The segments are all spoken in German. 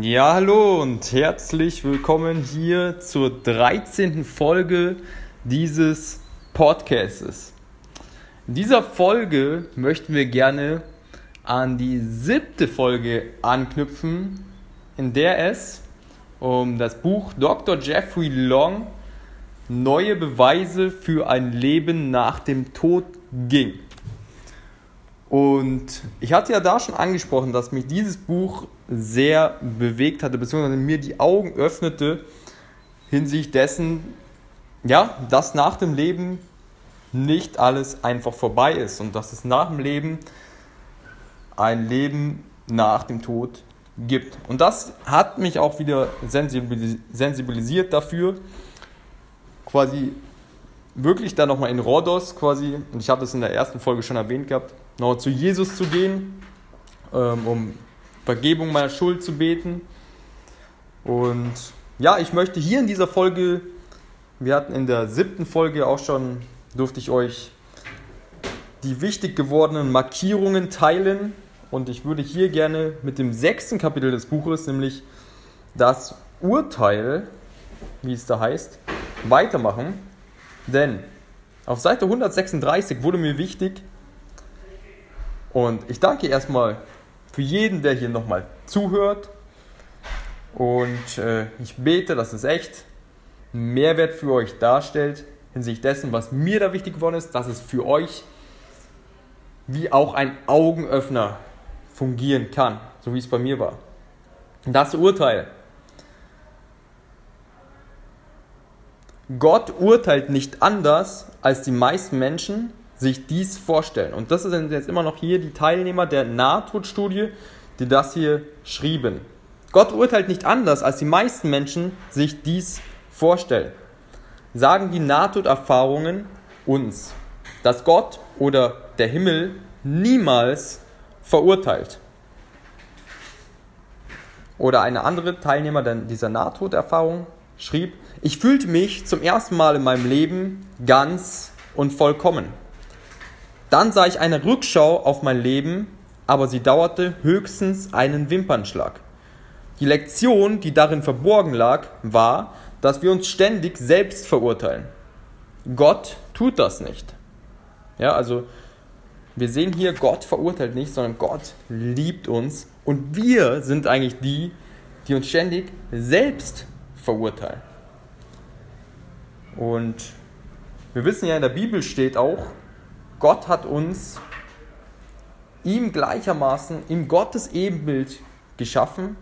Ja, hallo und herzlich willkommen hier zur 13. Folge dieses Podcasts. In dieser Folge möchten wir gerne an die siebte Folge anknüpfen, in der es um das Buch Dr. Jeffrey Long Neue Beweise für ein Leben nach dem Tod ging. Und ich hatte ja da schon angesprochen, dass mich dieses Buch sehr bewegt hatte, beziehungsweise mir die Augen öffnete hinsichtlich dessen, ja, dass nach dem Leben nicht alles einfach vorbei ist und dass es nach dem Leben ein Leben nach dem Tod gibt. Und das hat mich auch wieder sensibilisiert dafür, quasi wirklich da nochmal in Rhodos quasi, und ich habe das in der ersten Folge schon erwähnt gehabt, noch zu Jesus zu gehen, ähm, um Vergebung meiner Schuld zu beten. Und ja, ich möchte hier in dieser Folge, wir hatten in der siebten Folge auch schon, durfte ich euch die wichtig gewordenen Markierungen teilen. Und ich würde hier gerne mit dem sechsten Kapitel des Buches, nämlich das Urteil, wie es da heißt, weitermachen. Denn auf Seite 136 wurde mir wichtig, und ich danke erstmal für jeden, der hier nochmal zuhört. Und äh, ich bete, dass es echt Mehrwert für euch darstellt, hinsichtlich dessen, was mir da wichtig geworden ist, dass es für euch wie auch ein Augenöffner fungieren kann, so wie es bei mir war. Das Urteil. Gott urteilt nicht anders als die meisten Menschen, sich dies vorstellen. Und das sind jetzt immer noch hier die Teilnehmer der Nahtodstudie, die das hier schrieben. Gott urteilt nicht anders, als die meisten Menschen sich dies vorstellen. Sagen die Nahtoderfahrungen uns, dass Gott oder der Himmel niemals verurteilt. Oder eine andere Teilnehmer dieser Nahtoderfahrung schrieb, ich fühlte mich zum ersten Mal in meinem Leben ganz und vollkommen. Dann sah ich eine Rückschau auf mein Leben, aber sie dauerte höchstens einen Wimpernschlag. Die Lektion, die darin verborgen lag, war, dass wir uns ständig selbst verurteilen. Gott tut das nicht. Ja, also wir sehen hier, Gott verurteilt nicht, sondern Gott liebt uns und wir sind eigentlich die, die uns ständig selbst verurteilen. Und wir wissen ja, in der Bibel steht auch, Gott hat uns ihm gleichermaßen im Gottes Ebenbild geschaffen.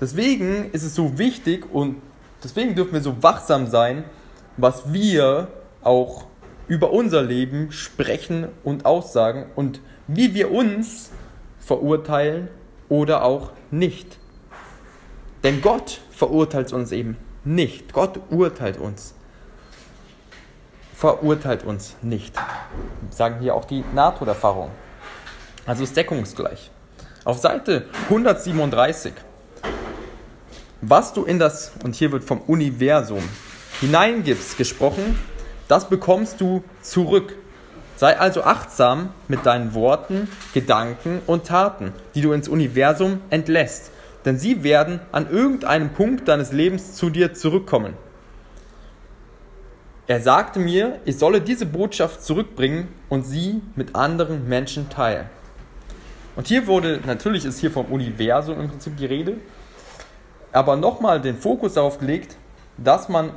Deswegen ist es so wichtig und deswegen dürfen wir so wachsam sein, was wir auch über unser Leben sprechen und aussagen und wie wir uns verurteilen oder auch nicht. Denn Gott verurteilt uns eben nicht. Gott urteilt uns. Verurteilt uns nicht. Sagen hier auch die NATO-Erfahrung. Also ist deckungsgleich. Auf Seite 137. Was du in das, und hier wird vom Universum hineingibst gesprochen, das bekommst du zurück. Sei also achtsam mit deinen Worten, Gedanken und Taten, die du ins Universum entlässt, denn sie werden an irgendeinem Punkt deines Lebens zu dir zurückkommen. Er sagte mir, ich solle diese Botschaft zurückbringen und sie mit anderen Menschen teilen. Und hier wurde, natürlich ist hier vom Universum im Prinzip die Rede, aber nochmal den Fokus darauf gelegt, dass man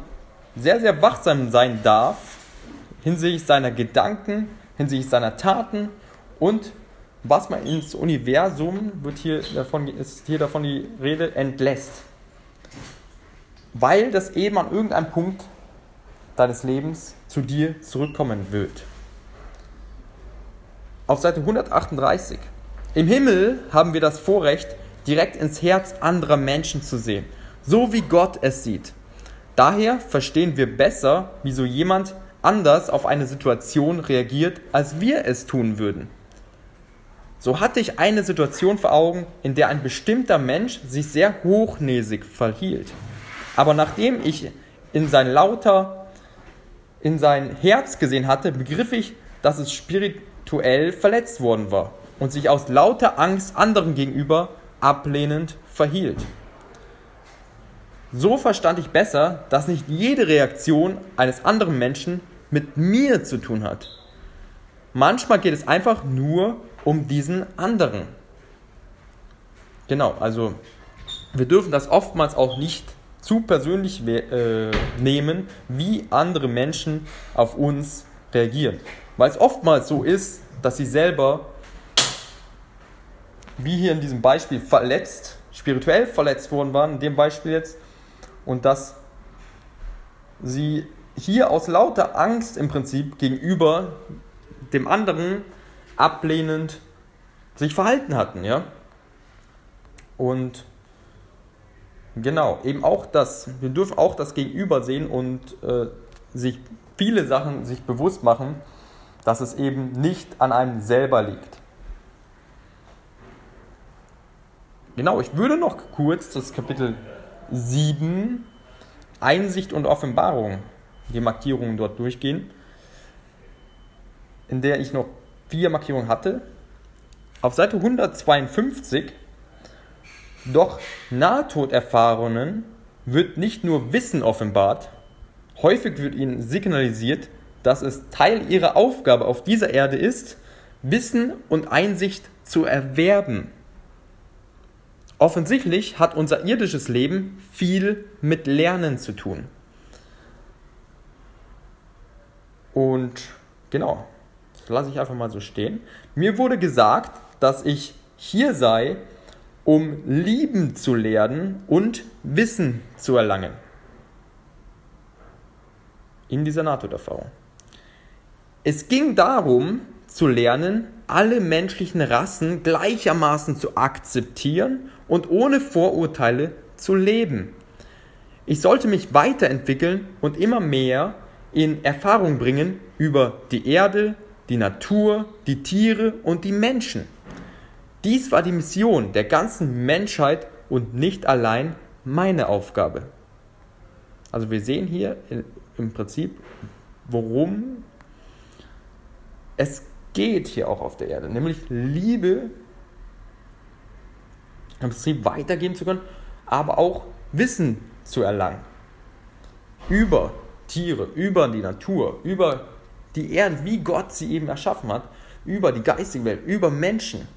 sehr, sehr wachsam sein darf hinsichtlich seiner Gedanken, hinsichtlich seiner Taten und was man ins Universum, wird hier davon, ist hier davon die Rede, entlässt. Weil das eben an irgendeinem Punkt deines Lebens zu dir zurückkommen wird. Auf Seite 138. Im Himmel haben wir das Vorrecht, direkt ins Herz anderer Menschen zu sehen, so wie Gott es sieht. Daher verstehen wir besser, wieso jemand anders auf eine Situation reagiert, als wir es tun würden. So hatte ich eine Situation vor Augen, in der ein bestimmter Mensch sich sehr hochnäsig verhielt. Aber nachdem ich in sein lauter, in sein Herz gesehen hatte, begriff ich, dass es spirituell verletzt worden war und sich aus lauter Angst anderen gegenüber ablehnend verhielt. So verstand ich besser, dass nicht jede Reaktion eines anderen Menschen mit mir zu tun hat. Manchmal geht es einfach nur um diesen anderen. Genau, also wir dürfen das oftmals auch nicht zu persönlich äh, nehmen, wie andere Menschen auf uns reagieren. Weil es oftmals so ist, dass sie selber, wie hier in diesem Beispiel, verletzt, spirituell verletzt worden waren, in dem Beispiel jetzt, und dass sie hier aus lauter Angst im Prinzip gegenüber dem anderen ablehnend sich verhalten hatten, ja. Und genau, eben auch das, wir dürfen auch das Gegenüber sehen und äh, sich viele Sachen sich bewusst machen, dass es eben nicht an einem selber liegt. Genau, ich würde noch kurz das Kapitel 7 Einsicht und Offenbarung, die Markierungen dort durchgehen, in der ich noch vier Markierungen hatte. Auf Seite 152, doch Nahtoderfahrenen wird nicht nur Wissen offenbart, häufig wird ihnen signalisiert, dass es Teil ihrer Aufgabe auf dieser Erde ist, Wissen und Einsicht zu erwerben. Offensichtlich hat unser irdisches Leben viel mit Lernen zu tun. Und genau, das lasse ich einfach mal so stehen. Mir wurde gesagt, dass ich hier sei, um lieben zu lernen und Wissen zu erlangen. In dieser Nahtoderfahrung. Es ging darum, zu lernen, alle menschlichen Rassen gleichermaßen zu akzeptieren und ohne Vorurteile zu leben. Ich sollte mich weiterentwickeln und immer mehr in Erfahrung bringen über die Erde, die Natur, die Tiere und die Menschen. Dies war die Mission der ganzen Menschheit und nicht allein meine Aufgabe. Also wir sehen hier im Prinzip, worum es geht hier auch auf der Erde, nämlich Liebe im Prinzip weitergeben zu können, aber auch Wissen zu erlangen. Über Tiere, über die Natur, über die Erde, wie Gott sie eben erschaffen hat, über die geistige Welt, über Menschen.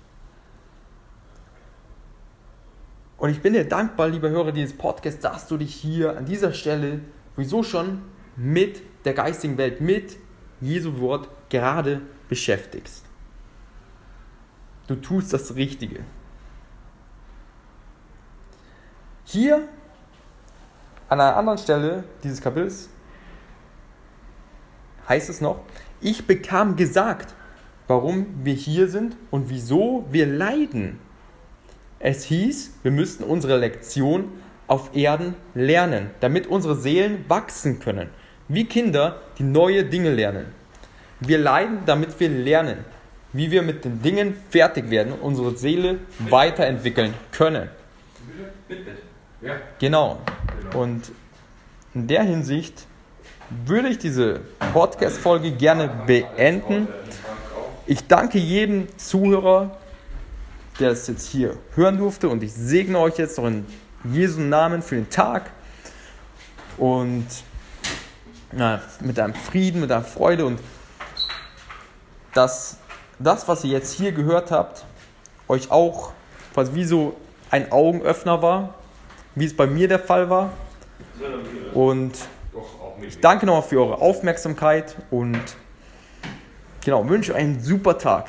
Und ich bin dir dankbar, liebe Hörer dieses Podcasts, dass du dich hier an dieser Stelle sowieso schon mit der geistigen Welt, mit Jesu Wort gerade beschäftigst. Du tust das Richtige. hier an einer anderen Stelle dieses Kapitels heißt es noch, ich bekam gesagt, warum wir hier sind und wieso wir leiden. Es hieß, wir müssten unsere Lektion auf Erden lernen, damit unsere Seelen wachsen können, wie Kinder, die neue Dinge lernen. Wir leiden, damit wir lernen, wie wir mit den Dingen fertig werden und unsere Seele weiterentwickeln können. Genau. Und in der Hinsicht würde ich diese Podcast-Folge gerne beenden. Ich danke jedem Zuhörer, der es jetzt hier hören durfte und ich segne euch jetzt noch in Jesu Namen für den Tag und na, mit einem Frieden, mit einer Freude und dass das, was ihr jetzt hier gehört habt, euch auch quasi wie so ein Augenöffner war, wie es bei mir der Fall war. Und ich danke nochmal für eure Aufmerksamkeit und genau, wünsche einen super Tag.